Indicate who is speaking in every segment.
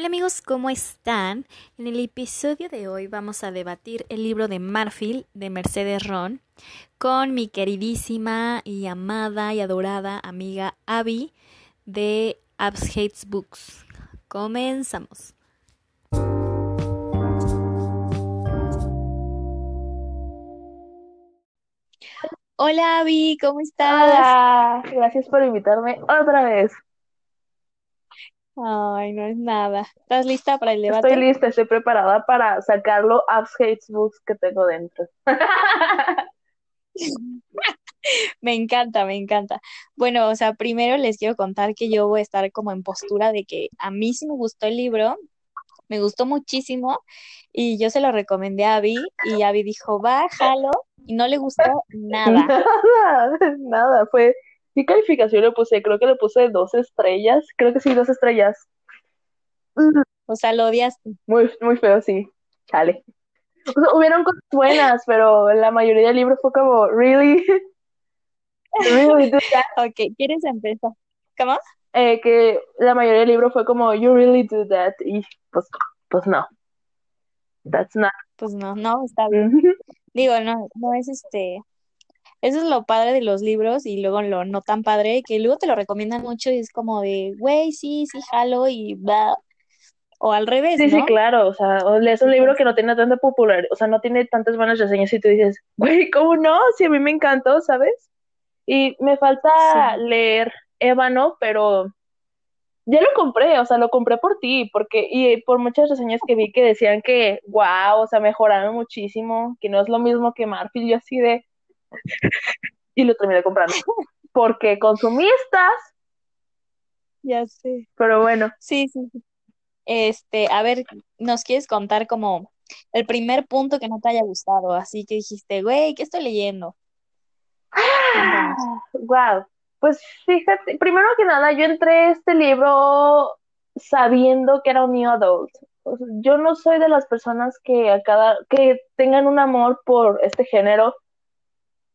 Speaker 1: Hola amigos, ¿cómo están? En el episodio de hoy vamos a debatir el libro de Marfil de Mercedes Ron con mi queridísima y amada y adorada amiga Abby de Abs Hates Books. Comenzamos. Hola Abby, ¿cómo estás?
Speaker 2: Hola, gracias por invitarme otra vez.
Speaker 1: Ay, no es nada. ¿Estás lista para el
Speaker 2: Estoy
Speaker 1: debate?
Speaker 2: lista, estoy preparada para sacarlo Abs Hates Books que tengo dentro.
Speaker 1: Me encanta, me encanta. Bueno, o sea, primero les quiero contar que yo voy a estar como en postura de que a mí sí me gustó el libro, me gustó muchísimo y yo se lo recomendé a Abby y Abby dijo, bájalo y no le gustó nada.
Speaker 2: Nada, nada, fue. ¿Qué calificación le puse? Creo que le puse dos estrellas. Creo que sí, dos estrellas.
Speaker 1: O sea, lo odiaste.
Speaker 2: Muy, muy feo, sí. Chale. O sea, hubieron cosas buenas, pero la mayoría del libro fue como, ¿really? ¿Really do that?
Speaker 1: Ok, ¿quieres empezar? ¿Cómo?
Speaker 2: Eh, que la mayoría del libro fue como, ¿you really do that? Y pues, pues no. That's not.
Speaker 1: Pues no, no, está bien. Digo, no, no es este. Eso es lo padre de los libros y luego lo no tan padre, que luego te lo recomiendan mucho y es como de, güey, sí, sí, jalo y va. O al revés,
Speaker 2: Sí, sí,
Speaker 1: ¿no?
Speaker 2: claro, o sea, o lees un libro que no tiene tanta popularidad, o sea, no tiene tantas buenas reseñas y tú dices, güey, ¿cómo no? Si a mí me encantó, ¿sabes? Y me falta
Speaker 1: Sí.
Speaker 2: leer Ébano, pero ya lo compré, o sea, lo compré por ti, porque, y por muchas reseñas que vi que decían que, wow, o sea, mejoraron muchísimo, que no es lo mismo que Marfil, yo así de, y lo terminé comprando, porque consumistas,
Speaker 1: Ya sé.
Speaker 2: pero bueno,
Speaker 1: Sí, sí, sí. Este, a ver, ¿nos quieres contar como el primer punto que no te haya gustado? Así que dijiste, güey, ¿qué estoy leyendo? Cuéntanos.
Speaker 2: Wow. Pues fíjate, primero que nada, yo entré a este libro sabiendo que era un new adult. O sea, yo no soy de las personas que a cada que tengan un amor por este género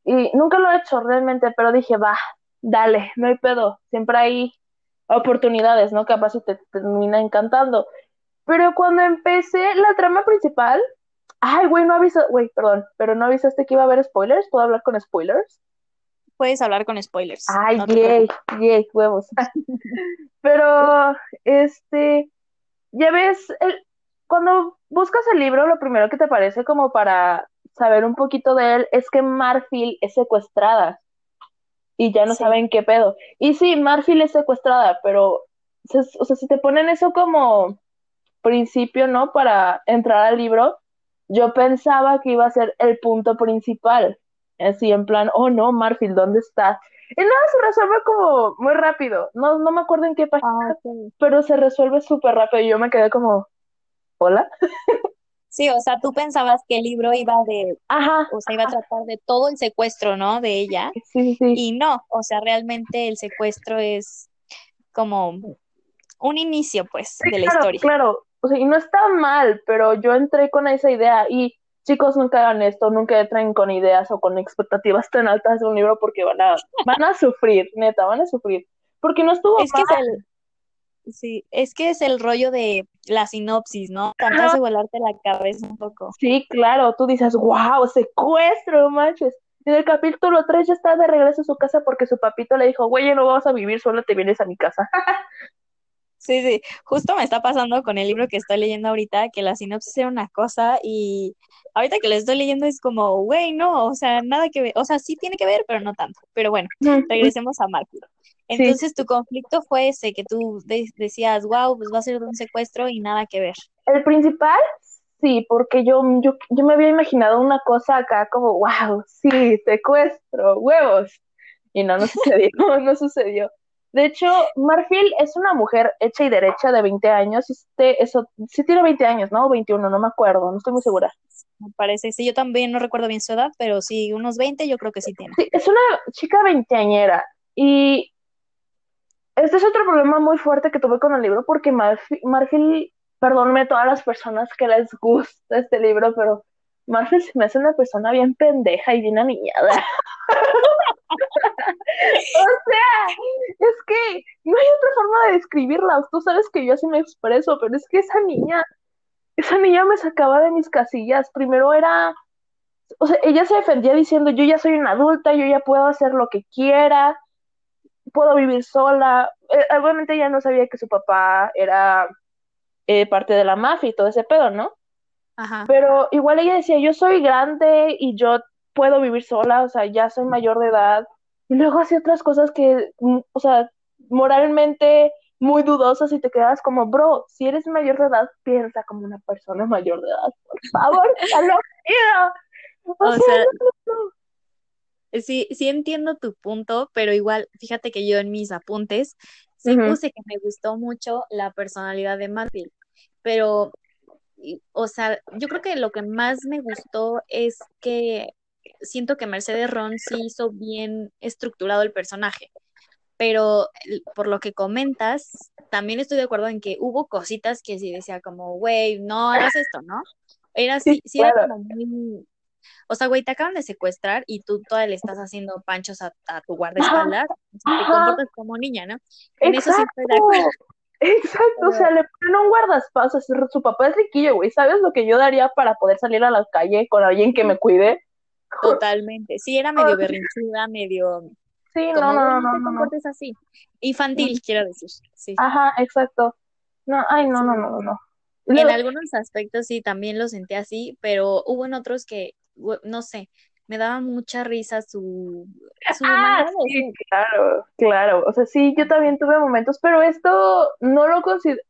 Speaker 2: y nunca lo he hecho realmente, pero dije, va, dale, no hay pedo, siempre hay oportunidades, ¿no? Capaz si te termina encantando. Pero cuando empecé la trama principal, ay, güey, no avisaste, güey, perdón, pero no avisaste que iba a haber spoilers, ¿puedo hablar con spoilers?
Speaker 1: Puedes hablar con spoilers,
Speaker 2: Ay,
Speaker 1: no
Speaker 2: yay, yay, huevos. Pero, este, ya ves, el- cuando buscas el libro, lo primero que te parece como para saber un poquito de él es que Marfil es secuestrada y ya no
Speaker 1: Sí.
Speaker 2: saben qué pedo. Y sí, Marfil es secuestrada, pero, o sea, si te ponen eso como principio, ¿no? Para entrar al libro, yo pensaba que iba a ser el punto principal. Así en plan, oh no, Marfil, ¿dónde estás? Y nada, se resuelve como muy rápido. No, no me acuerdo en qué página,
Speaker 1: Ah, ok.
Speaker 2: pero se resuelve súper rápido. Y yo me quedé como, ¿hola?
Speaker 1: Sí, o sea, tú pensabas que el libro iba de,
Speaker 2: Ajá,
Speaker 1: o sea, iba a tratar de todo el secuestro, ¿no? De ella.
Speaker 2: sí, sí.
Speaker 1: Y no, o sea, realmente el secuestro es como un inicio, pues,
Speaker 2: Sí,
Speaker 1: de la
Speaker 2: claro,
Speaker 1: historia.
Speaker 2: claro. O sea, y no está mal, pero yo entré con esa idea. Y chicos, nunca hagan esto, nunca entren con ideas o con expectativas tan altas de un libro porque van a, van a sufrir, neta, van a sufrir. Porque no estuvo
Speaker 1: Es que es
Speaker 2: mal.
Speaker 1: el, sí, es que es el rollo de la sinopsis, ¿no? Tanto hace volarte la cabeza un poco.
Speaker 2: Sí, claro, tú dices, wow, secuestro, manches. En el capítulo 3 ya está de regreso a su casa porque su papito le dijo, güey, ya no vamos a vivir, solo te vienes a mi casa.
Speaker 1: Sí, sí, justo me está pasando con el libro que estoy leyendo ahorita, que la sinopsis era una cosa y ahorita que lo estoy leyendo es como, güey, no, o sea, nada que ver, o sea, sí tiene que ver, pero no tanto. Pero bueno, regresemos a Marco.
Speaker 2: Sí,
Speaker 1: Entonces tu conflicto fue ese, que tú de- decías, wow, pues va a ser un secuestro y nada que ver.
Speaker 2: el principal, sí, porque yo, yo, yo me había imaginado una cosa acá como, wow, sí, secuestro, huevos. Y no, no sucedió, no sucedió. De hecho, Marfil es una mujer hecha y derecha de 20 años. Este, eso, sí tiene 20 años, ¿no? 21, no me acuerdo, no estoy muy segura.
Speaker 1: Me parece, sí, yo también no recuerdo bien su edad, pero sí, unos 20 yo creo que sí tiene.
Speaker 2: Sí, es una chica veinteañera. Y este es otro problema muy fuerte que tuve con el libro, porque Marfil, perdónme a todas las personas que les gusta este libro, pero Marfil se me hace una persona bien pendeja y bien aniñada. o sea, es que no hay otra forma de describirla. Tú sabes que yo así me expreso, pero es que esa niña, esa niña me sacaba de mis casillas. Primero era, o sea, ella se defendía diciendo, yo ya soy una adulta, yo ya puedo hacer lo que quiera, puedo vivir sola. Eh, obviamente ella no sabía que su papá era eh, parte de la mafia y todo ese pedo, ¿no?
Speaker 1: Ajá.
Speaker 2: Pero igual ella decía, yo soy grande y yo puedo vivir sola, o sea, ya soy mayor de edad. Y luego hacía otras cosas que, mm, o sea, moralmente muy dudosas y te quedas como, bro, si eres mayor de edad, piensa como una persona mayor de edad, por favor, ya lo. O,
Speaker 1: O
Speaker 2: sea,
Speaker 1: sea,
Speaker 2: no, no, no.
Speaker 1: Sí, sí entiendo tu punto, pero igual, fíjate que yo en mis apuntes sí puse que me gustó mucho la personalidad de Marfield, pero, o sea, yo creo que lo que más me gustó es que siento que Mercedes Ron sí hizo bien estructurado el personaje, pero por lo que comentas, también estoy de acuerdo en que hubo cositas que sí decía como, güey, no hagas esto, ¿no? Era
Speaker 2: Sí,
Speaker 1: sí, sí era como muy o sea, güey, te acaban de secuestrar y tú todavía le estás haciendo panchos a, a tu
Speaker 2: Ajá,
Speaker 1: guardaespaldas. Sea, te
Speaker 2: ajá,
Speaker 1: comportas como niña, ¿no? En eso sí estoy de
Speaker 2: exacto.
Speaker 1: acuerdo.
Speaker 2: Exacto, o sea, le ponen un guardaespaldas, su papá es riquillo, güey. ¿Sabes lo que yo daría para poder salir a la calle con alguien que me cuide?
Speaker 1: totalmente. Sí, era medio berrinchuda, medio
Speaker 2: Sí, no,
Speaker 1: como,
Speaker 2: no, no,
Speaker 1: no te
Speaker 2: no, no.
Speaker 1: comportes así. Infantil, quiero decir. Sí,
Speaker 2: Ajá, exacto. No, ay, no,
Speaker 1: sí.
Speaker 2: no, no, no.
Speaker 1: En algunos aspectos sí, también lo sentí así, pero hubo en otros que, no sé, me daba mucha risa su, su
Speaker 2: ah, sí, claro, claro. O sea, sí, yo también tuve momentos, pero esto no lo considero,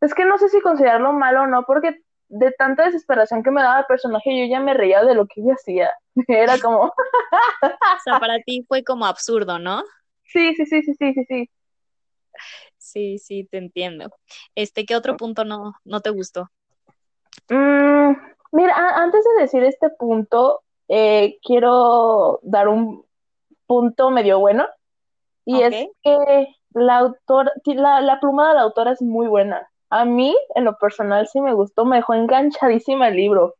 Speaker 2: es que no sé si considerarlo malo o no, porque de tanta desesperación que me daba el personaje, yo ya me reía de lo que ella hacía. Era como,
Speaker 1: O sea, para ti fue como absurdo, ¿no?
Speaker 2: sí, sí, sí, sí, sí, sí, sí.
Speaker 1: Sí, sí, te entiendo. Este, ¿qué otro punto no, no te gustó?
Speaker 2: Mm, mira, antes de decir este punto, eh, quiero dar un punto medio bueno, y es que la autora, la, la pluma de la autora es muy buena. A mí, en lo personal, sí me gustó, me dejó enganchadísima el libro.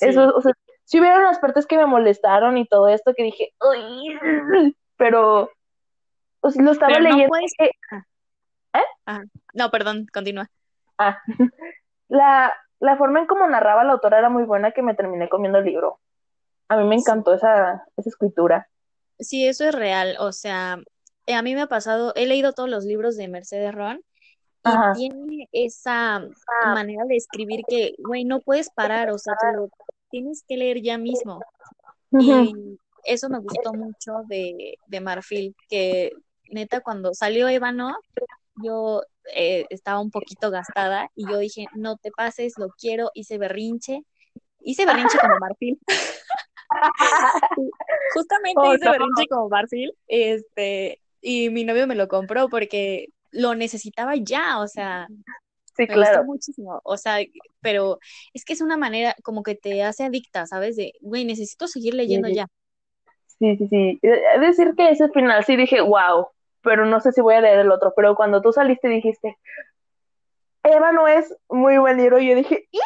Speaker 2: Eso,
Speaker 1: sí.
Speaker 2: o sea, sí hubieron las partes que me molestaron y todo esto que dije, "Uy", pero pues, lo estaba
Speaker 1: Pero no
Speaker 2: leyendo.
Speaker 1: puedes. Ah,
Speaker 2: ¿eh?
Speaker 1: No, perdón, continúa.
Speaker 2: Ah, la, la forma en cómo narraba la autora era muy buena que me terminé comiendo el libro. A mí me
Speaker 1: Sí.
Speaker 2: encantó esa, esa escritura.
Speaker 1: Sí, eso es real. O sea, eh, a mí me ha pasado, he leído todos los libros de Mercedes Ron y
Speaker 2: Ajá.
Speaker 1: tiene esa manera de escribir que, güey, no puedes parar, o sea, te lo tienes que leer ya mismo. Y eso me gustó mucho de, de Marfil, que neta cuando salió Ébano, yo eh, estaba un poquito gastada y yo dije, no te pases, lo quiero, hice berrinche, hice berrinche como Marfil, justamente
Speaker 2: Oh,
Speaker 1: hice
Speaker 2: no.
Speaker 1: berrinche como Marfil, este, y mi novio me lo compró porque lo necesitaba ya, o sea,
Speaker 2: Sí,
Speaker 1: me
Speaker 2: claro.
Speaker 1: gustó muchísimo, o sea, pero es que es una manera como que te hace adicta, ¿sabes? De, güey, necesito seguir leyendo
Speaker 2: Sí,
Speaker 1: ya.
Speaker 2: sí, sí, sí. Es decir que ese final sí dije, wow, pero no sé si voy a leer el otro. Pero cuando tú saliste dijiste, Eva no es muy buen libro, y yo dije, "Y,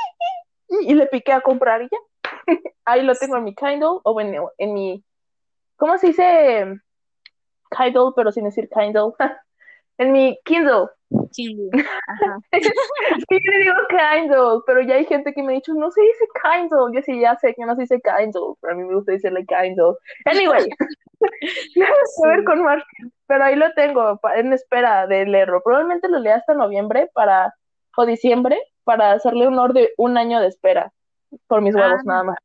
Speaker 2: y", y le piqué a comprar y ya. Ahí lo tengo en mi Kindle o en, en mi, ¿cómo se dice? Kindle, pero sin decir Kindle. en mi Kindle.
Speaker 1: Kindle. Ajá.
Speaker 2: Sí, le digo Kindle, pero ya hay gente que me ha dicho, no se dice Kindle. Yo sí, ya sé que no se dice Kindle, pero a mí me gusta decirle Kindle. Anyway, nada que ver con Marvel, pero ahí lo tengo en espera de leerlo. Probablemente lo lea hasta noviembre para, o diciembre para hacerle honor de un año de espera por mis
Speaker 1: Ah,
Speaker 2: huevos nada más.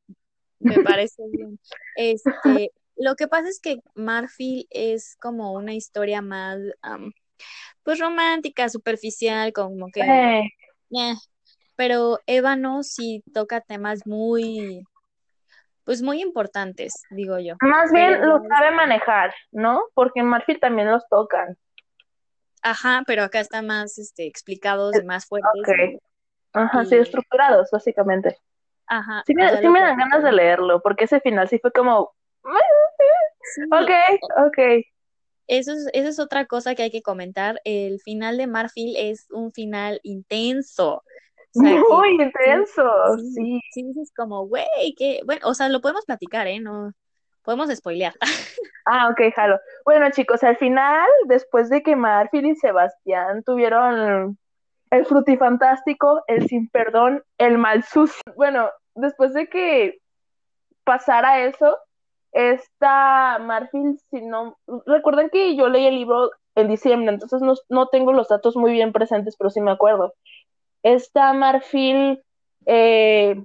Speaker 1: me parece bien. Este, lo que pasa es que Marfil es como una historia más, am, pues romántica, superficial, como que,
Speaker 2: Eh,
Speaker 1: eh, pero Ébano sí toca temas muy, pues muy importantes, digo yo.
Speaker 2: más
Speaker 1: Pero
Speaker 2: bien lo
Speaker 1: ya
Speaker 2: sabe manejar, ¿no? Porque en Marfil también los tocan.
Speaker 1: ajá, pero acá está más, este, explicados y más fuertes
Speaker 2: Ok.
Speaker 1: y,
Speaker 2: Ajá, sí, estructurados, básicamente.
Speaker 1: ajá,
Speaker 2: Sí me, sí
Speaker 1: lo
Speaker 2: me dan ganas de leerlo, porque ese final sí fue como,
Speaker 1: Sí,
Speaker 2: ok, ok.
Speaker 1: Eso es, eso es otra cosa que hay que comentar. El final de Marfil es un final intenso. O sea, que
Speaker 2: Muy intenso,
Speaker 1: sí,
Speaker 2: sí.
Speaker 1: sí dices como, güey, que, bueno, o sea, lo podemos platicar, ¿eh? No, podemos spoilear.
Speaker 2: Ah, ok, jalo. Bueno, chicos, al final, después de que Marfil y Sebastián tuvieron el frutifantástico, el sin perdón, el mal sucio. Bueno, después de que pasara eso, esta Marfil, si no, recuerden que yo leí el libro en diciembre, entonces no, no tengo los datos muy bien presentes, pero sí me acuerdo. Esta Marfil, eh,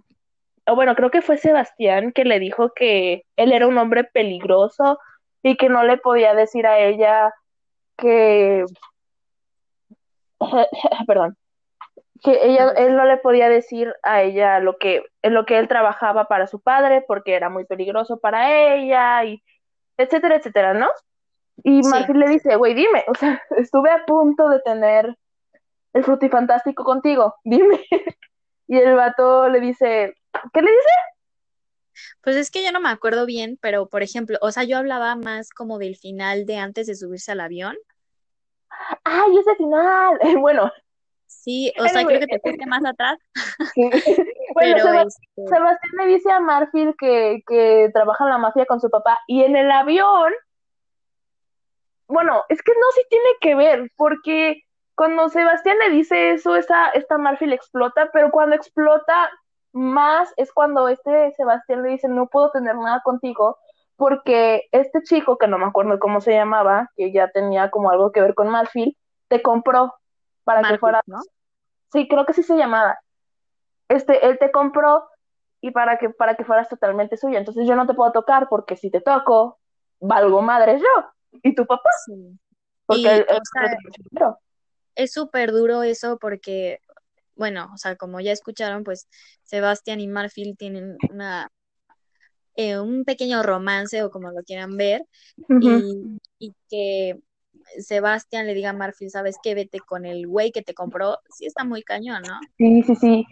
Speaker 2: bueno, creo que fue Sebastián que le dijo que él era un hombre peligroso y que no le podía decir a ella que, perdón, que ella, él no le podía decir a ella lo que, en lo que él trabajaba para su padre porque era muy peligroso para ella y etcétera, etcétera, ¿no? Y Marfil le dice, güey, dime, o sea, estuve a punto de tener el frutifantástico contigo, dime. y el vato le dice, ¿qué le dice?
Speaker 1: Pues es que yo no me acuerdo bien, pero por ejemplo, o sea, yo hablaba más como del final de antes de subirse al avión.
Speaker 2: ¡Ay, ese final! Bueno.
Speaker 1: Sí, o sea, creo que te fuiste más atrás.
Speaker 2: bueno, este Sebastián le dice a Marfil que, que trabaja en la mafia con su papá y en el avión, bueno, es que no, sí tiene que ver, porque cuando Sebastián le dice eso, esta, esta Marfil explota, pero cuando explota más es cuando este Sebastián le dice, no puedo tener nada contigo, porque este chico, que no me acuerdo cómo se llamaba, que ya tenía como algo que ver con Marfil, te compró para que fuera, ¿no? Sí, creo que sí se llamaba. Este, él te compró y para que, para que fueras totalmente suya. Entonces yo no te puedo tocar porque si te toco, valgo madre yo y tu papá. Sí. Porque
Speaker 1: es súper duro eso porque bueno, o sea, como ya escucharon, pues Sebastián y Marfil tienen una eh, un pequeño romance o como lo quieran ver y, que Sebastián le diga a Marfil, ¿sabes qué? Vete con el güey que te compró, sí está muy cañón, ¿no?
Speaker 2: Sí, sí, sí.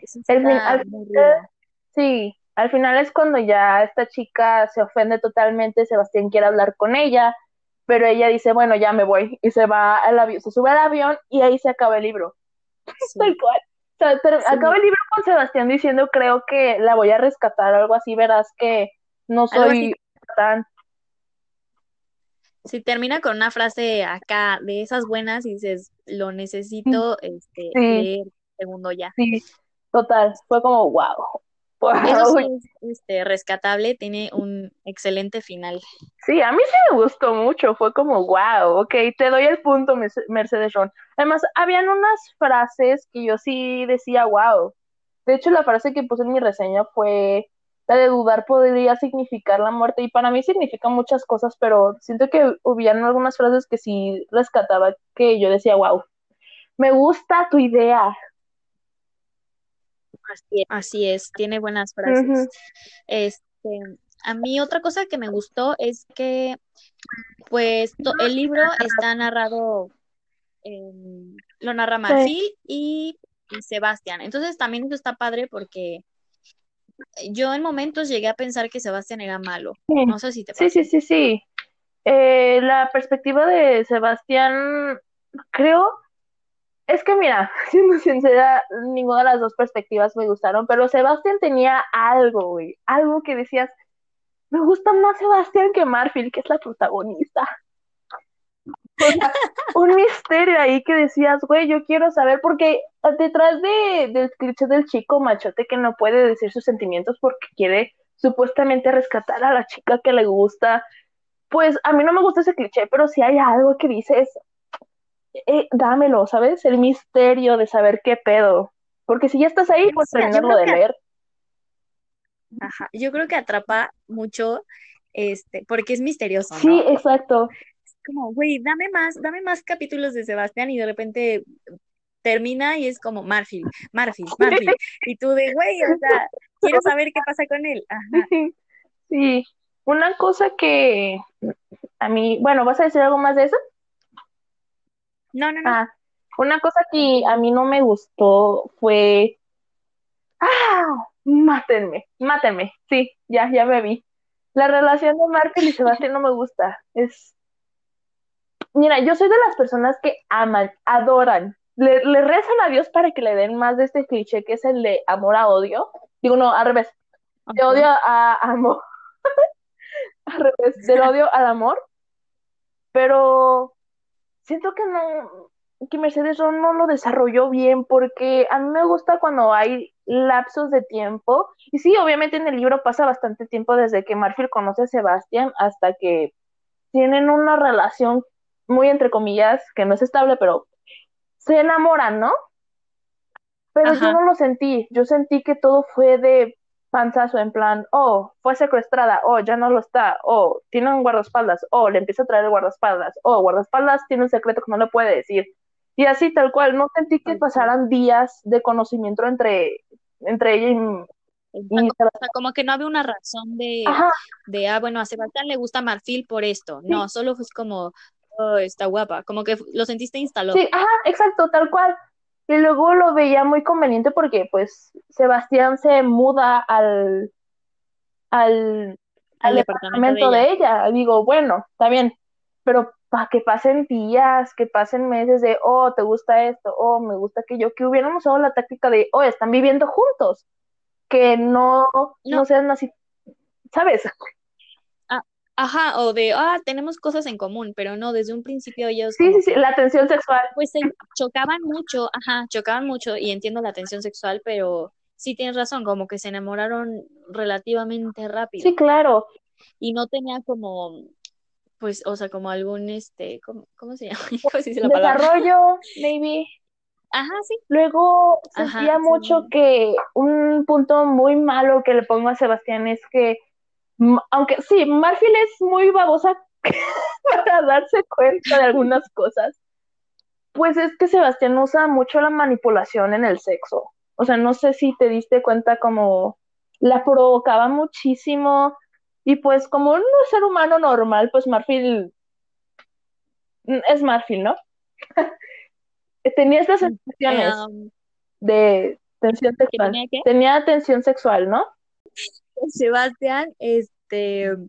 Speaker 2: sí, al final es cuando ya esta chica se ofende totalmente, Sebastián quiere hablar con ella, pero ella dice, bueno, ya me voy, y se va al avión, se sube al avión y ahí se acaba el libro. Tal cual acaba el libro con Sebastián diciendo, creo que la voy a rescatar, algo así, verás que no soy tan...
Speaker 1: Si termina con una frase acá de esas buenas y dices, lo necesito este, leer segundo ya.
Speaker 2: Sí, total, fue como, wow,
Speaker 1: eso es este, rescatable, tiene un excelente final.
Speaker 2: Sí, a mí sí me gustó mucho, fue como, wow, ok, te doy el punto, Mercedes Ron. Además, habían unas frases que yo sí decía, wow. De hecho, la frase que puse en mi reseña fue, la de dudar podría significar la muerte, y para mí significa muchas cosas, pero siento que hubieran algunas frases que sí rescataba, que yo decía, wow, me gusta tu idea,
Speaker 1: Así es, tiene buenas frases. Este, a mí otra cosa que me gustó es que, pues, el libro está narrado, lo narra Marfil y, Sebastián. Entonces también eso está padre porque yo en momentos llegué a pensar que Sebastián era malo. No sé si te
Speaker 2: Sí, sí, sí, sí. Eh, la perspectiva de Sebastián, creo es que mira, siendo sincera, ninguna de las dos perspectivas me gustaron, pero Sebastián tenía algo, güey, algo que decías, me gusta más Sebastián que Marfil, que es la protagonista. Un misterio ahí que decías, güey, yo quiero saber, porque detrás de, del cliché del chico machote que no puede decir sus sentimientos porque quiere supuestamente rescatar a la chica que le gusta, pues a mí no me gusta ese cliché, pero si hay algo que dices, eh, dámelo, ¿sabes? El misterio de saber qué pedo. Porque si ya estás ahí, pues terminarlo de leer.
Speaker 1: Ajá, yo creo que atrapa mucho, este, porque es misterioso, ¿no?
Speaker 2: Sí, exacto.
Speaker 1: Como, güey, dame más, dame más capítulos de Sebastián y de repente termina y es como Marfil, Marfil, Marfil. y tú de, güey, o sea, quiero saber qué pasa con él. Ajá.
Speaker 2: Sí, una cosa que a mí, bueno, ¿vas a decir algo más de eso?
Speaker 1: No, no, no.
Speaker 2: Ah, una cosa que a mí no me gustó fue. ¡Ah! Mátenme, mátenme. Sí, ya, ya me vi. La relación de Martín y Sebastián no me gusta. Es. Mira, yo soy de las personas que aman, adoran, le, le rezan a Dios para que le den más de este cliché que es el de amor a odio. Digo, no, al revés. De odio a amor. al revés, del odio al amor. Pero siento que no, que Mercedes no lo desarrolló bien porque a mí me gusta cuando hay lapsos de tiempo. Y sí, obviamente en el libro pasa bastante tiempo desde que Marfield conoce a Sebastián hasta que tienen una relación muy entre comillas, que no es estable, pero se enamoran, ¿no? Pero yo no lo sentí, yo sentí que todo fue de panzazo en plan, oh, fue secuestrada, oh, ya no lo está, oh, tiene un guardaespaldas, oh, le empieza a traer el guardaespaldas, oh, guardaespaldas tiene un secreto que no le puede decir. Y así tal cual, no sentí que pasaran días de conocimiento entre, entre ella y,
Speaker 1: como que no había una razón de, de, ah, bueno, a Sebastián le gusta Marfil por esto. No, solo fue como, oh, está guapa. Como que lo sentiste instalado.
Speaker 2: Sí, ajá, exacto, tal cual. Y luego lo veía muy conveniente porque, pues, Sebastián se muda al, al, al departamento, de, ella. Digo, bueno, está bien, pero para que pasen días, que pasen meses de, oh, te gusta esto, oh, me gusta aquello, que hubiéramos usado la táctica de, oh, están viviendo juntos, que no, no. sean así, ¿sabes?
Speaker 1: Ajá, o de, ah, tenemos cosas en común, pero no, desde un principio ellos...
Speaker 2: Sí, sí, sí, la tensión sexual.
Speaker 1: Pues se chocaban mucho, ajá, chocaban mucho y entiendo la tensión sexual, pero sí tienes razón, como que se enamoraron relativamente rápido.
Speaker 2: Sí, claro.
Speaker 1: Y no tenía como, pues, o sea, como algún, este, ¿cómo, se llama? ¿Cómo se dice la palabra?
Speaker 2: Desarrollo, maybe.
Speaker 1: Ajá, sí.
Speaker 2: Luego sentía mucho que un punto muy malo que le pongo a Sebastián es que, aunque sí, Marfil es muy babosa para darse cuenta de algunas cosas, pues es que Sebastián usa mucho la manipulación en el sexo. O sea, no sé si te diste cuenta como la provocaba muchísimo y pues como un ser humano normal, pues Marfil es Marfil, ¿no? tenía estas sensaciones um, de tensión sexual. Tenía, tensión sexual, ¿no?
Speaker 1: Sebastián este,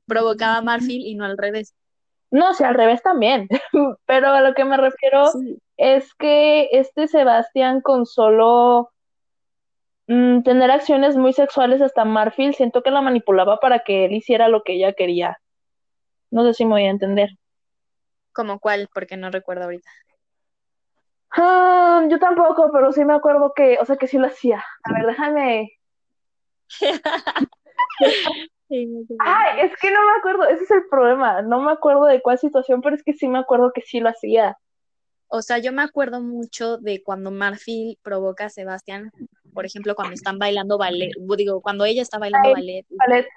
Speaker 1: provocaba a Marfil y no al revés.
Speaker 2: No, sí, al revés también. Pero a lo que me refiero es que este Sebastián con solo mm, tener acciones muy sexuales hasta Marfil, siento que la manipulaba para que él hiciera lo que ella quería. No sé si me voy a entender.
Speaker 1: ¿Como cuál? Porque no recuerdo ahorita.
Speaker 2: Ah, yo tampoco, pero sí me acuerdo que, o sea, que sí lo hacía. A ver, déjame. Ay, es que no me acuerdo, ese es el problema. No me acuerdo de cuál situación, pero es que sí me acuerdo que sí lo hacía.
Speaker 1: O sea, yo me acuerdo mucho de cuando Marfil provoca a Sebastián, por ejemplo, cuando están bailando ballet, digo, cuando ella está bailando ballet, ballet,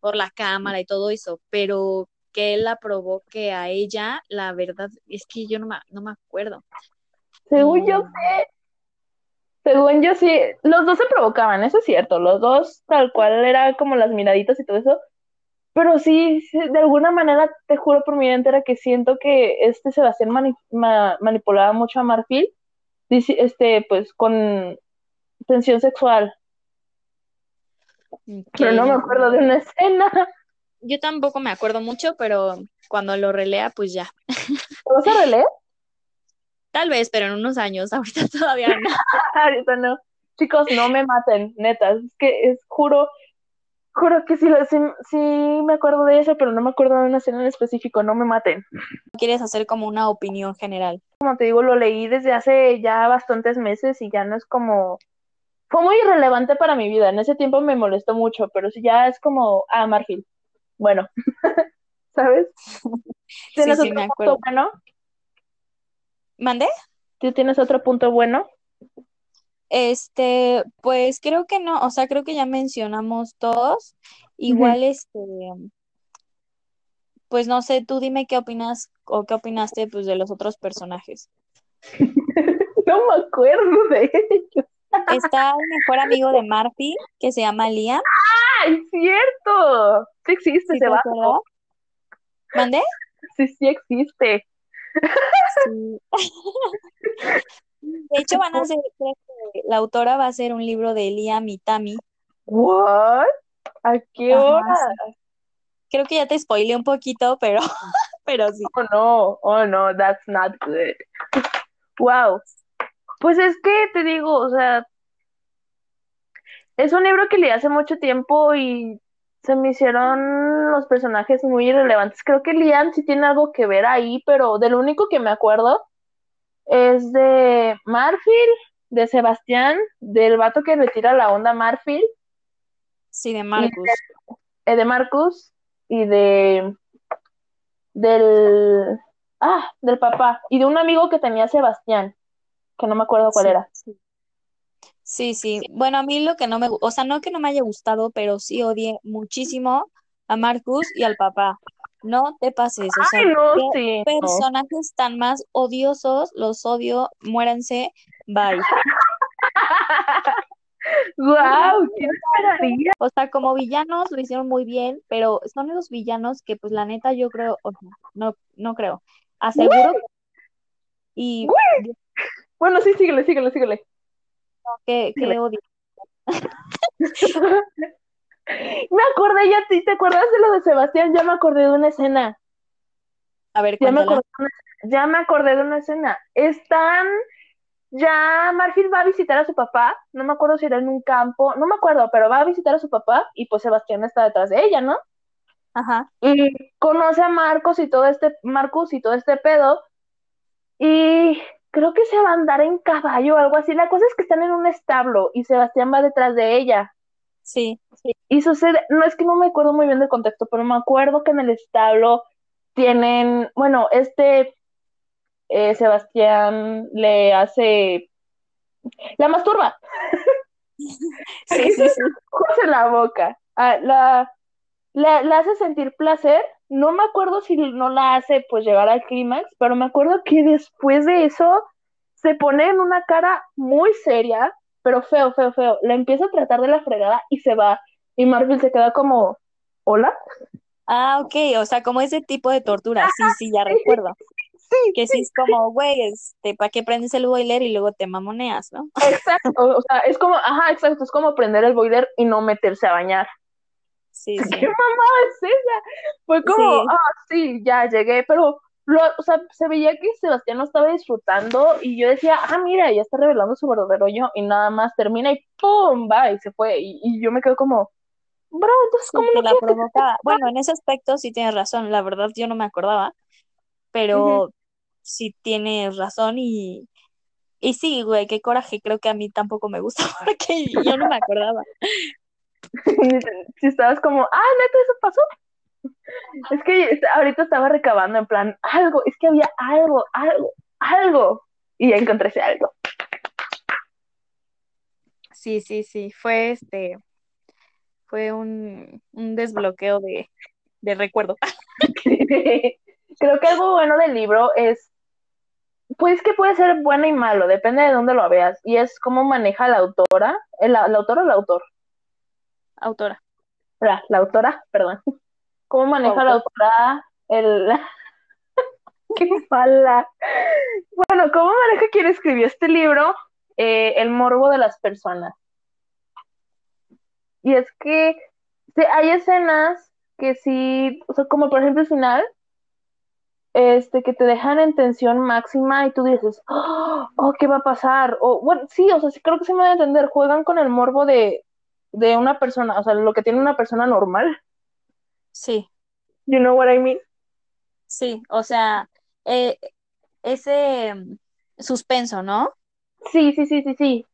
Speaker 1: por la cámara y todo eso, pero que él la provoque a ella, la verdad es que yo no me, no me acuerdo.
Speaker 2: Según yo sé, según yo sí, los dos se provocaban, eso es cierto, los dos tal cual era como las miraditas y todo eso, pero sí, de alguna manera te juro por mi entera que siento que este Sebastián manipulaba mucho a Marfil, este, pues con tensión sexual. Pero no me acuerdo de una escena.
Speaker 1: Yo tampoco me acuerdo mucho, pero cuando lo relea, pues ya.
Speaker 2: ¿Lo vas a releer?
Speaker 1: Tal vez, pero en unos años, ahorita todavía no.
Speaker 2: ahorita no. Chicos, no me maten, neta, es que es, juro, juro que sí, sí, me acuerdo de eso, pero no me acuerdo de una escena en específico, no me maten.
Speaker 1: ¿Quieres hacer como una opinión general?
Speaker 2: Como te digo, lo leí desde hace ya bastantes meses y ya no es como... Fue muy irrelevante para mi vida, en ese tiempo me molestó mucho, pero si ya es como, ah, Marfil. Bueno, ¿sabes? ¿Tienes sí, sí, me acuerdo. bueno?
Speaker 1: ¿Mandé?
Speaker 2: ¿Tú tienes otro punto bueno?
Speaker 1: Este, pues creo que no, o sea, creo que ya mencionamos todos. Igual, este, pues no sé, tú dime qué opinas o qué opinaste pues de los otros personajes.
Speaker 2: no me acuerdo de ellos.
Speaker 1: Está el mejor amigo de Marty, que se llama Liam.
Speaker 2: ¡Ay, cierto! Sí existe se va.
Speaker 1: ¿Mandé?
Speaker 2: Sí, sí existe.
Speaker 1: De hecho, van a hacer, la autora va a hacer un libro de Liam y Tammy.
Speaker 2: ¿What? ¿A qué hora?
Speaker 1: Creo que ya te spoileé un poquito, pero, pero sí.
Speaker 2: Oh no, oh no, that's not good. Wow. Pues es que te digo, o sea, es un libro que leí hace mucho tiempo y se me hicieron los personajes muy irrelevantes. Creo que Lian sí tiene algo que ver ahí, pero del único que me acuerdo es de Marfil, de Sebastián, del vato que retira la onda Marfil.
Speaker 1: Sí, de Marcus.
Speaker 2: De, eh, de Marcus y de del ah, del papá y de un amigo que tenía Sebastián, que no me acuerdo cuál era.
Speaker 1: Sí. Sí. Bueno, a mí lo que no me, o sea, no que no me haya gustado, pero sí odié muchísimo a Marcus y al papá. No te pases, o sea,
Speaker 2: no,
Speaker 1: personajes tan más odiosos, los odio, muéranse, bye.
Speaker 2: Wow,
Speaker 1: O sea, como villanos lo hicieron muy bien, pero son esos villanos que, pues, la neta, yo creo, o no, no creo. Aseguro. Y.
Speaker 2: Bueno, sí, síguele, síguele, síguele.
Speaker 1: Qué, odio.
Speaker 2: me acordé, ya te, ¿te acuerdas de lo de Sebastián? Ya me acordé de una escena.
Speaker 1: A ver,
Speaker 2: ya me, acordé de una, ya me acordé de una escena. Están ya Marfil va a visitar a su papá, no me acuerdo si era en un campo, no me acuerdo, pero va a visitar a su papá y pues Sebastián está detrás de ella, ¿no?
Speaker 1: Ajá.
Speaker 2: Y conoce a Marcos y todo este, Marcus y todo este pedo, y creo que se va a andar en caballo o algo así. La cosa es que están en un establo y Sebastián va detrás de ella.
Speaker 1: Sí,
Speaker 2: sí. Y sucede, no es que no me acuerdo muy bien del contexto, pero me acuerdo que en el establo tienen, bueno, este eh, Sebastián le hace, la masturba.
Speaker 1: Sí, sí, sí.
Speaker 2: en la boca. Ah, la, la, hace sentir placer. No me acuerdo si no la hace pues llegar al clímax, pero me acuerdo que después de eso se pone en una cara muy seria, pero feo, feo, feo. La empieza a tratar de la fregada y se va. Y Marvel se queda como, ¿hola?
Speaker 1: Ah, ok, o sea, como ese tipo de tortura, sí, sí, ya recuerdo.
Speaker 2: Sí,
Speaker 1: que sí, es como, güey, este, ¿para qué prendes el boiler y luego te mamoneas, no?
Speaker 2: Exacto, o sea, es como, ajá, exacto, es como prender el boiler y no meterse a bañar.
Speaker 1: Sí, sí.
Speaker 2: ¿Qué mamá es esa? Fue como, ah, sí, ya llegué, pero, lo, o sea, se veía que Sebastián no estaba disfrutando y yo decía, ah, mira, ya está revelando su verdadero yo y nada más termina y ¡pum! va y se fue y, yo me quedo como, bro, entonces, ¿cómo
Speaker 1: no la provoca? Bueno, en ese aspecto sí tienes razón, la verdad yo no me acordaba, pero sí tienes razón y, y sí, güey, qué coraje, creo que a mí tampoco me gusta porque yo no me acordaba.
Speaker 2: Si estabas como, ah, neta, eso pasó. Es que ahorita estaba recabando en plan, algo, es que había algo, algo, algo. Y ya encontré ese algo.
Speaker 1: Sí, sí, sí, fue este, fue un, un desbloqueo de, de recuerdo.
Speaker 2: Creo que algo bueno del libro es pues que puede ser bueno y malo, depende de dónde lo veas. Y es cómo maneja la autora, el, la autora o el autor.
Speaker 1: Autora.
Speaker 2: La, la autora, perdón. ¿Cómo maneja la autora el... ¡Qué mala! Bueno, ¿cómo maneja quien escribió este libro eh, el morbo de las personas? Y es que hay escenas que sí, o sea, como por ejemplo el final, este, que te dejan en tensión máxima y tú dices, oh, ¿qué va a pasar? O, bueno, sí, o sea, sí creo que se me va a entender, juegan con el morbo de, de una persona, o sea, lo que tiene una persona normal.
Speaker 1: Sí.
Speaker 2: You know what I mean?
Speaker 1: Sí, o sea, eh, ese mm, suspenso, ¿no?
Speaker 2: Sí, sí, sí, sí, sí.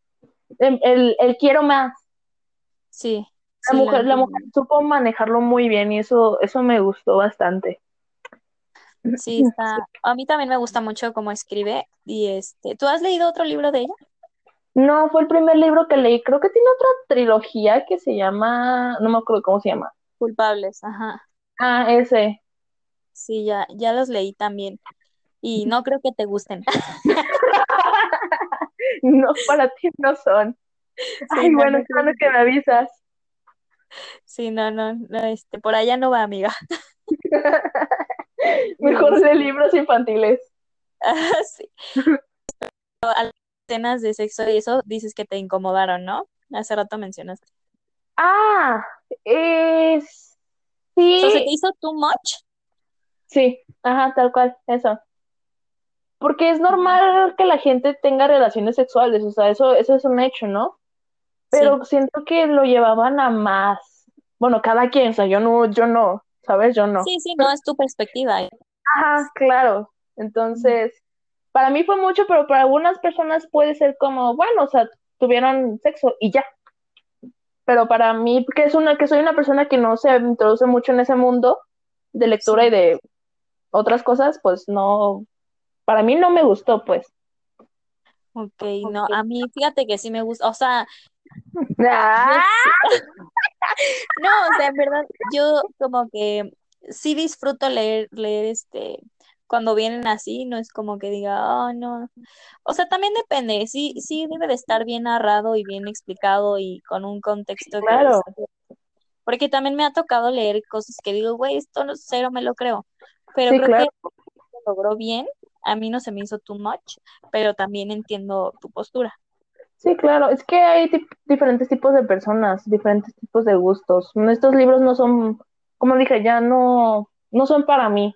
Speaker 2: El, el, quiero más.
Speaker 1: Sí.
Speaker 2: La mujer, la mujer supo manejarlo muy bien y eso, eso me gustó bastante.
Speaker 1: Sí, está. A mí también me gusta mucho cómo escribe. Y este, ¿tú has leído otro libro de ella?
Speaker 2: No, fue el primer libro que leí. Creo que tiene otra trilogía que se llama, no me acuerdo cómo se llama.
Speaker 1: Culpables, ajá.
Speaker 2: Ah, ese.
Speaker 1: Sí, ya, ya los leí también. Y no creo que te gusten.
Speaker 2: no, para ti no son. Ay, bueno, es cuando que me avisas.
Speaker 1: Sí, no, no, no, este, por allá no va, amiga.
Speaker 2: Mejor de libros infantiles.
Speaker 1: sí. Escenas de sexo y eso dices que te incomodaron, ¿no? Hace rato mencionaste.
Speaker 2: Ah, es... sí.
Speaker 1: ¿Se te hizo too much?
Speaker 2: Sí, ajá, tal cual, eso. Porque es normal que la gente tenga relaciones sexuales, o sea, eso, eso es un hecho, ¿no? Pero siento que lo llevaban a más. bueno, cada quien, o sea, yo no, yo no, ¿sabes? Yo no.
Speaker 1: Sí, sí, no es tu perspectiva.
Speaker 2: Ajá, claro. Entonces, para mí fue mucho, pero para algunas personas puede ser como, bueno, o sea, tuvieron sexo y ya. Pero para mí, que es una, que soy una persona que no se introduce mucho en ese mundo de lectura y de otras cosas, pues no, para mí no me gustó, pues.
Speaker 1: Ok, no, a mí fíjate que sí me gusta, o sea,
Speaker 2: ¡Ah!
Speaker 1: no, o sea, en verdad, yo como que sí disfruto leer, leer este, cuando vienen así, no es como que diga, oh, no. O sea, también depende, sí, sí debe de estar bien narrado y bien explicado y con un contexto
Speaker 2: Claro.
Speaker 1: Porque también me ha tocado leer cosas que digo, güey, esto no, cero me lo creo. Pero
Speaker 2: Sí,
Speaker 1: creo
Speaker 2: claro.
Speaker 1: que lo logró bien. A mí no se me hizo too much, pero también entiendo tu postura.
Speaker 2: Sí, claro, es que hay diferentes tipos de personas, diferentes tipos de gustos. Estos libros no son, como dije, ya no, no son para mí.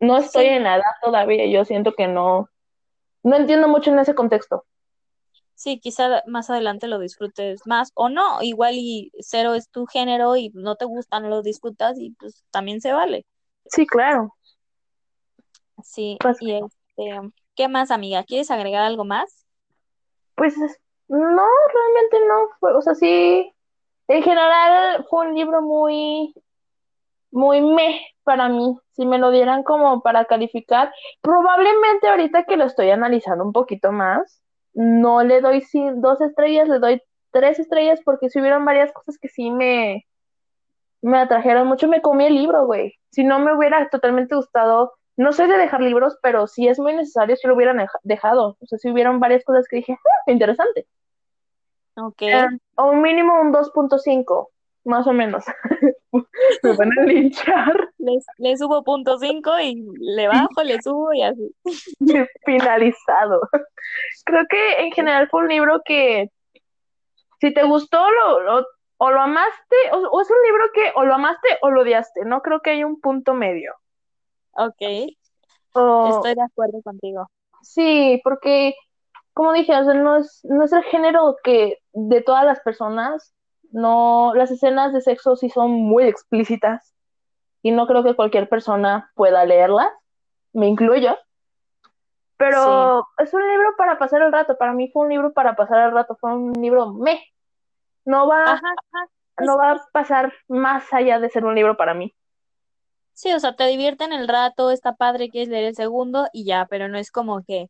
Speaker 2: No estoy
Speaker 1: Sí.
Speaker 2: en la edad todavía, yo siento que no, no entiendo mucho en ese contexto.
Speaker 1: Sí, quizá más adelante lo disfrutes más o no, igual y cero es tu género y no te gusta, no lo disfrutas y pues también se vale.
Speaker 2: Sí, claro.
Speaker 1: Sí,
Speaker 2: Pues,
Speaker 1: y este, ¿qué más, amiga? ¿Quieres agregar algo más?
Speaker 2: pues es- no, realmente no fue, o sea, sí, en general fue un libro muy, muy meh para mí. Si me lo dieran como para calificar, probablemente ahorita que lo estoy analizando un poquito más, no le doy dos estrellas, le doy tres estrellas porque si hubieron varias cosas que sí me, me atrajeron mucho, me comí el libro, güey. Si no me hubiera totalmente gustado, no soy de dejar libros, pero si es muy necesario, si lo hubieran deja- dejado. O sea, si hubieron varias cosas que dije, "Ah, interesante.
Speaker 1: Ok.
Speaker 2: Eh, o un mínimo un 2.5, más o menos. Me van a linchar.
Speaker 1: Le, le subo punto cinco y le bajo, le subo y así.
Speaker 2: finalizado. Creo que en general fue un libro que si te gustó lo, lo- o lo amaste, o, o es un libro que o lo amaste o lo odiaste. No creo que haya un punto medio.
Speaker 1: Ok,
Speaker 2: O-
Speaker 1: estoy de acuerdo contigo.
Speaker 2: sí, porque como dije, o sea, no es, no es el género que de todas las personas, no, las escenas de sexo sí son muy explícitas y no creo que cualquier persona pueda leerlas, me incluyo. Pero es un libro para pasar el rato. Para mí fue un libro para pasar el rato. Fue un libro me. No va,
Speaker 1: Ajá, ajá.
Speaker 2: no va a pasar más allá de ser un libro para mí.
Speaker 1: Sí, o sea, te divierten el rato, está padre, quieres leer el segundo y ya, pero no es como que,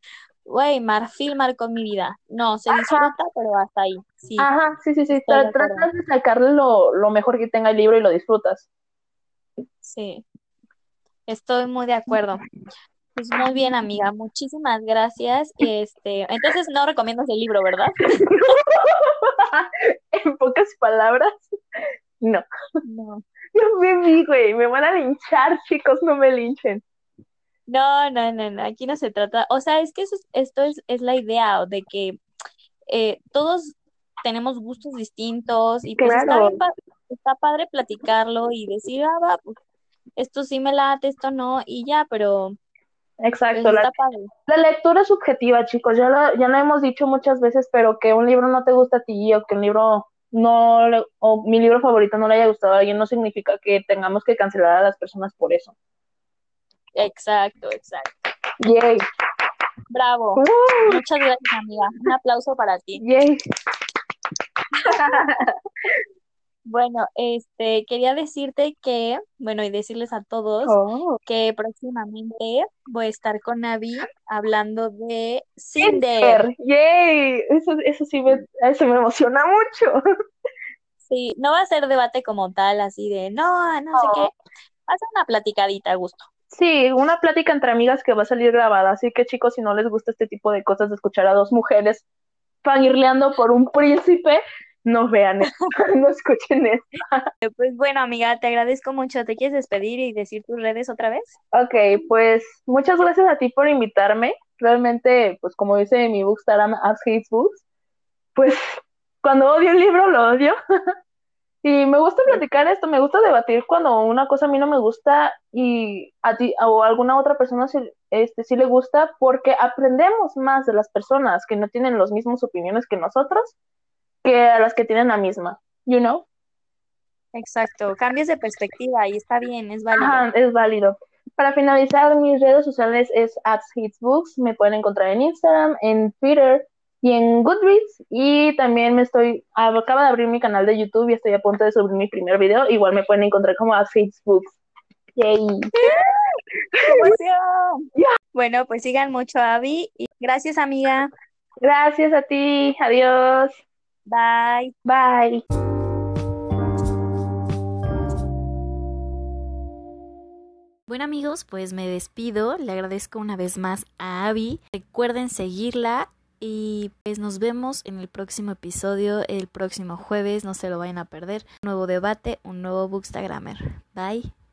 Speaker 1: güey, Marfil marcó mi vida. No, se disfruta, pero hasta ahí. Sí,
Speaker 2: Ajá, sí, sí, sí. Tratas de sacarle lo, lo mejor que tenga el libro y lo disfrutas.
Speaker 1: sí. Estoy muy de acuerdo. Pues muy bien, amiga. Muchísimas gracias. Este, entonces no recomiendas el libro, ¿verdad?
Speaker 2: en pocas palabras, no.
Speaker 1: No.
Speaker 2: Yo me vi, güey. Me van a linchar, chicos, no me linchen.
Speaker 1: No, no, no, no, aquí no se trata, o sea, es que eso es- esto es, es la idea de que eh, todos tenemos gustos distintos y pues está
Speaker 2: Claro.
Speaker 1: pa- está padre platicarlo y decir, ah, va, pues, esto sí me late, esto no, y ya, pero pues,
Speaker 2: Exacto. La,
Speaker 1: padre.
Speaker 2: la lectura es subjetiva, chicos. Ya lo, ya lo hemos dicho muchas veces, pero que un libro no te gusta a ti o que un libro no le- o mi libro favorito no le haya gustado a alguien no significa que tengamos que cancelar a las personas por eso.
Speaker 1: Exacto, exacto.
Speaker 2: Yay.
Speaker 1: Bravo.
Speaker 2: Uh,
Speaker 1: Muchas gracias, amiga. Un aplauso para ti.
Speaker 2: yay.
Speaker 1: Bueno, este, quería decirte que, bueno, y decirles a todos
Speaker 2: Oh.
Speaker 1: que próximamente voy a estar con Navi hablando de Cinder.
Speaker 2: Yay. Eso, eso sí me, eso me emociona mucho.
Speaker 1: Sí, no va a ser debate como tal, así de no, no sé
Speaker 2: Oh.
Speaker 1: qué. Va a ser una platicadita a gusto.
Speaker 2: Sí, una plática entre amigas que va a salir grabada. Así que, chicos, si no les gusta este tipo de cosas de escuchar a dos mujeres fangirleando por un príncipe, no vean esto, no escuchen esto.
Speaker 1: Pues bueno, amiga, te agradezco mucho. ¿Te quieres despedir y decir tus redes otra vez?
Speaker 2: Ok, pues muchas gracias a ti por invitarme. Realmente, pues como dice mi bookstagram, as hates books, pues cuando odio un libro lo odio. Y me gusta platicar esto, me gusta debatir cuando una cosa a mí no me gusta y a ti o a alguna otra persona sí, este, sí le gusta porque aprendemos más de las personas que no tienen las mismas opiniones que nosotros que a las que tienen la misma, you know?
Speaker 1: Exacto, cambies de perspectiva y está bien, es válido.
Speaker 2: Ajá, es válido. Para finalizar, mis redes sociales es Books. Me pueden encontrar en Instagram, en Twitter y en Goodreads. Y también me estoy, acaba de abrir mi canal de YouTube y estoy a punto de subir mi primer video. Igual me pueden encontrar como Books. Yay.
Speaker 1: Bueno, pues sigan mucho a Abby. Y gracias, amiga.
Speaker 2: Gracias a ti. Adiós.
Speaker 1: Bye.
Speaker 2: Bye.
Speaker 1: Bueno amigos, pues me despido. Le agradezco una vez más a Abby. Recuerden seguirla y pues nos vemos en el próximo episodio, el próximo jueves. No se lo vayan a perder. Un nuevo debate, un nuevo Bookstagrammer. Bye.